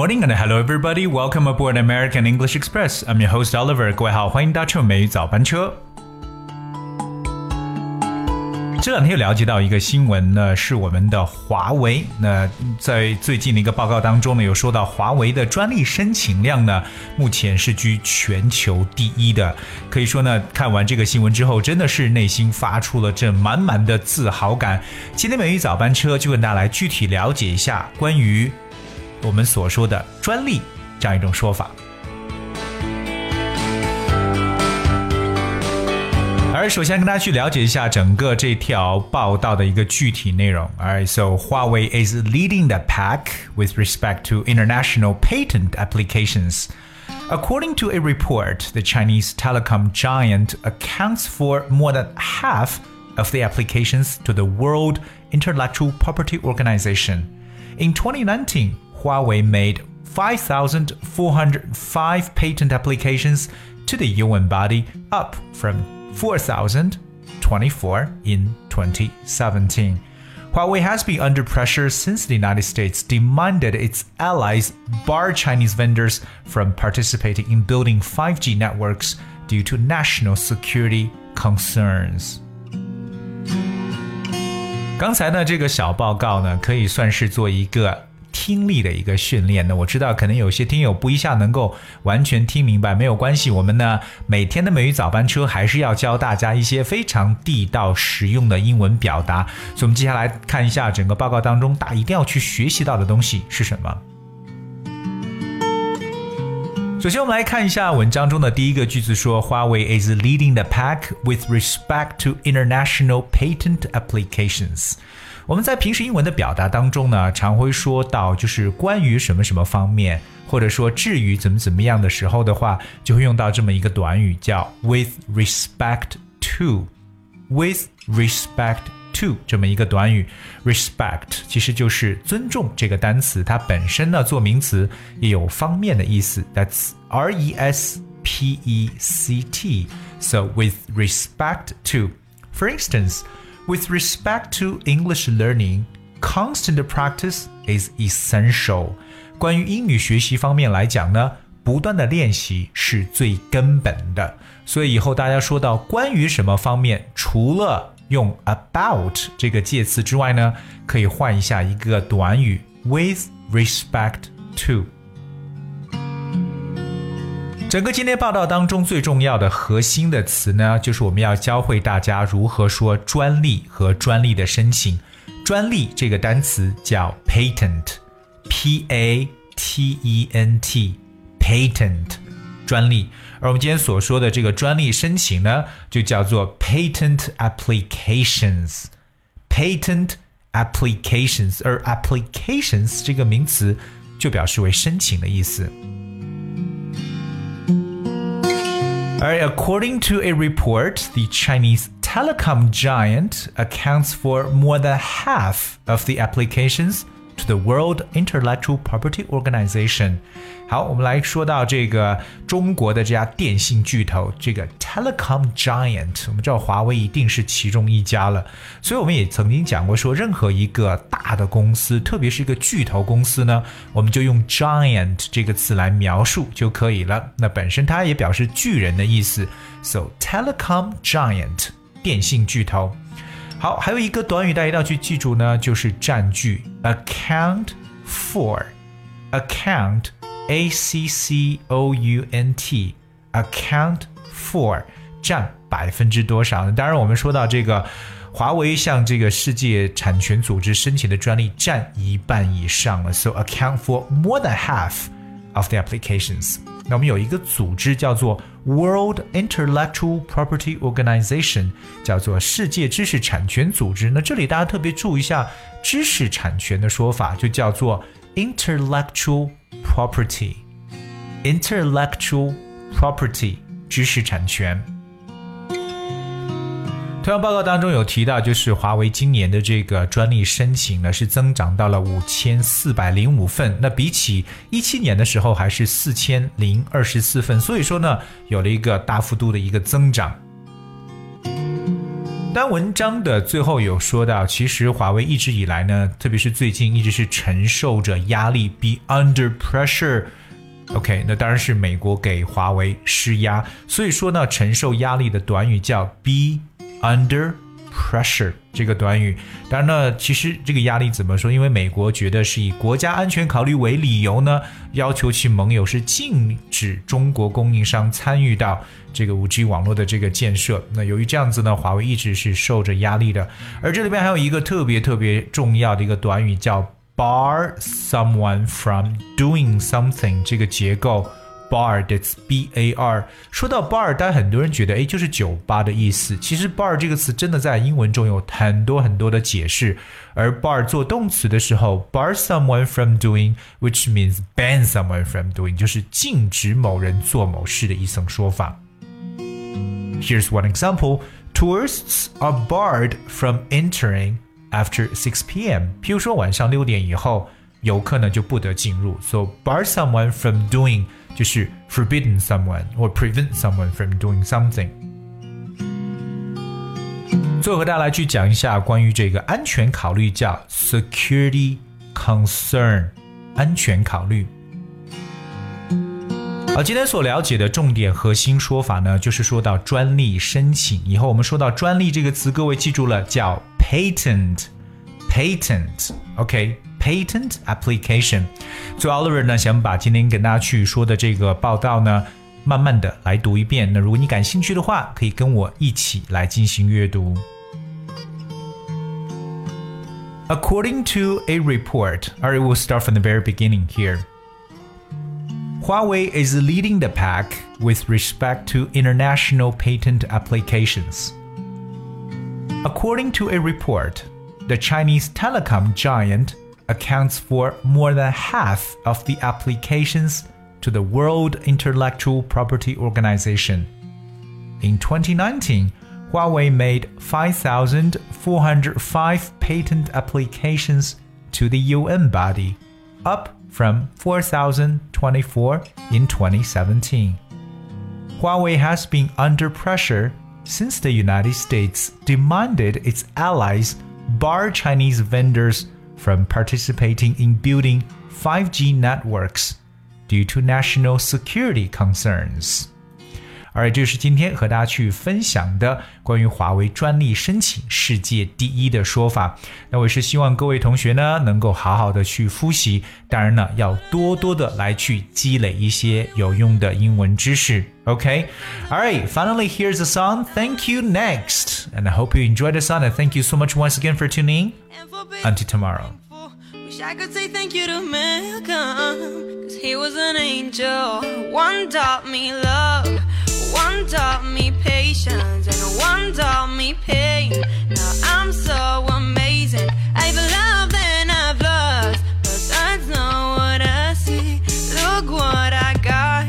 Morning and hello everybody. Welcome aboard American English Express. I'm your host Oliver. 各位好，欢迎搭乘美语早班车。这两天有了解到一个新闻呢，是我们的华为。那在最近的一个报告当中呢，有说到华为的专利申请量呢，目前是居全球第一的。可以说呢，看完这个新闻之后，真的是内心发出了这满满的自豪感。今天美语早班车就跟大家来具体了解一下关于我们所说的专利这样一种说法。而首先跟大家去了解一下整个这条报道的一个具体内容。Alright, so Huawei is leading the pack with respect to international patent applications. According to a report, the Chinese telecom giant accounts for more than half of the applications to the World Intellectual Property Organization. In 2019, Huawei made 5,405 patent applications to the UN body, up from 4,024 in 2017. Huawei has been under pressure since the United States demanded its allies bar Chinese vendors from participating in building 5G networks due to national security concerns. 刚才呢，这个小报告呢，可以算是做一个 听力的一个训练呢，我知道可能有些听友不一下能够完全听明白，没有关系，我们呢每天的美语早班车还是要教大家一些非常地道实用的英文表达，所以我们接下来看一下整个报告当中大家一定要去学习到的东西是什么。首先，我们来看一下文章中的第一个句子，说华为 is leading the pack with respect to international patent applications。我们在平时英文的表达当中呢，常会说到就是关于什么什么方面，或者说至于怎么怎么样的时候的话，就会用到这么一个短语叫 with respect to。with respect to 这么一个短语，respect 其实就是尊重这个单词，它本身呢做名词也有方面的意思。That's R E S P E C T. So with respect to, for instance. With respect to English learning, constant practice is essential. 关于英语学习方面来讲呢，不断的练习是最根本的。所以以后大家说到关于什么方面，除了 用 about 这个介词之外呢，可以换一下一个短语 with respect to。整个今天报道当中最重要的核心的词呢，就是我们要教会大家如何说专利和专利的申请。专利这个单词叫 patent，p a t e n t，patent，专利。而我们今天所说的这个专利申请呢，就叫做 patent applications，patent applications，而 applications 这个名词就表示为申请的意思。according to a report, the Chinese telecom giant accounts for more than half of the applications To the World Intellectual Property Organization。好，我们来说到这个中国的这家电信巨头，这个 telecom giant。我们知道华为一定是其中一家了，所以我们也曾经讲过，说任何一个大的公司，特别是一个巨头公司呢，我们就用 giant 这个词来描述就可以了。那本身它也表示巨人的意思，so telecom giant 电信巨头。好，还有一个短语大家一定要去记住呢，就是占据，account for，account a c c o u n t，account for 占百分之多少？当然，我们说到这个，华为向这个世界产权组织申请的专利占一半以上了，so account for more than half of the applications。那我们有一个组织叫做 World Intellectual Property Organization，叫做世界知识产权组织。那这里大家特别注意一下知识产权的说法，就叫做 intellectual property，intellectual property 知识产权。同样报告当中有提到，就是华为今年的这个专利申请呢是增长到了五千四百零五份，那比起一七年的时候还是四千零二十四份，所以说呢有了一个大幅度的一个增长。但文章的最后有说到，其实华为一直以来呢，特别是最近一直是承受着压力，be under pressure。OK，那当然是美国给华为施压，所以说呢，承受压力的短语叫 be under。pressure 这个短语，当然呢，其实这个压力怎么说？因为美国觉得是以国家安全考虑为理由呢，要求其盟友是禁止中国供应商参与到这个五 G 网络的这个建设。那由于这样子呢，华为一直是受着压力的。而这里边还有一个特别特别重要的一个短语叫 bar someone from doing something 这个结构。Bar，that's B A R。说到 bar，但很多人觉得，哎，就是酒吧的意思。其实 bar 这个词真的在英文中有很多很多的解释。而 bar 做动词的时候，bar someone from doing，which means ban someone from doing，就是禁止某人做某事的一层说法。Here's one example: Tourists are barred from entering after 6 p.m. 譬如说晚上六点以后，游客呢就不得进入。So bar someone from doing 就是 forbidden someone or prevent someone from doing something。最后和大家来去讲一下关于这个安全考虑，叫 security concern，安全考虑。好，今天所了解的重点核心说法呢，就是说到专利申请。以后我们说到专利这个词，各位记住了，叫 patent，patent，OK。patent application。最后，Oliver 呢想把今天跟大家去说的这个报道呢，慢慢的来读一遍。那如果你感兴趣的话，可以跟我一起来进行阅读。According to a report, all right, we'll start from the very beginning here. Huawei is leading the pack with respect to international patent applications. According to a report, the Chinese telecom giant accounts for more than half of the applications to the World Intellectual Property Organization. In 2019, Huawei made 5,405 patent applications to the UN body, up from 4,024 in 2017. Huawei has been under pressure since the United States demanded its allies bar Chinese vendors from participating in building 5G networks due to national security concerns. 而这是今天和大家去分享的关于华为专利申请世界第一的说法。那我也是希望各位同学呢能够好好的去复习，当然呢要多多的来去积累一些有用的英文知识。Okay? Alright, finally here's a song. Thank you next. And I hope you enjoyed the song and thank you so much once again for tuning Until tomorrow. Wish I could say thank you to Malcolm, cause he was an angel. One taught me love, one taught me patience, and one taught me pain. Now I'm so amazing. I've loved and I've lost, but that's not what I see. Look what I got,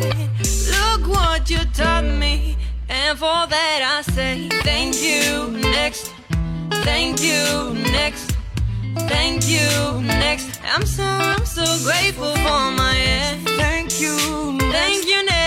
look what you taught me. And for that I say thank you next, thank you next. Thank you. Next, I'm so I'm so grateful for my ex. Thank you. Next. Thank you. Next.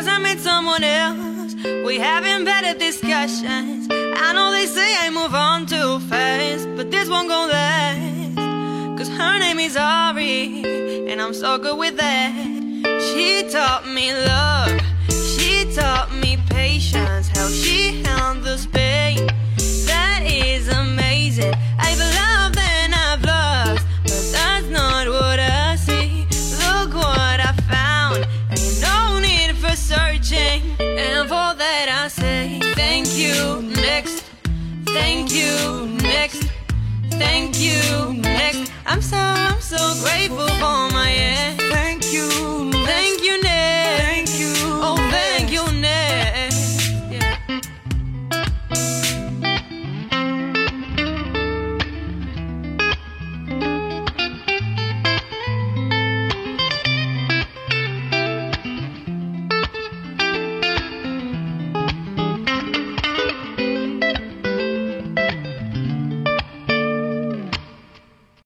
Cause I met someone else We having better discussions. I know they say I move on too fast But this won't go last. Cause her name is Ari And I'm so good with that. She taught me love. She taught me patience. How she held the space you next. Thank you next. I'm so, I'm so grateful for my.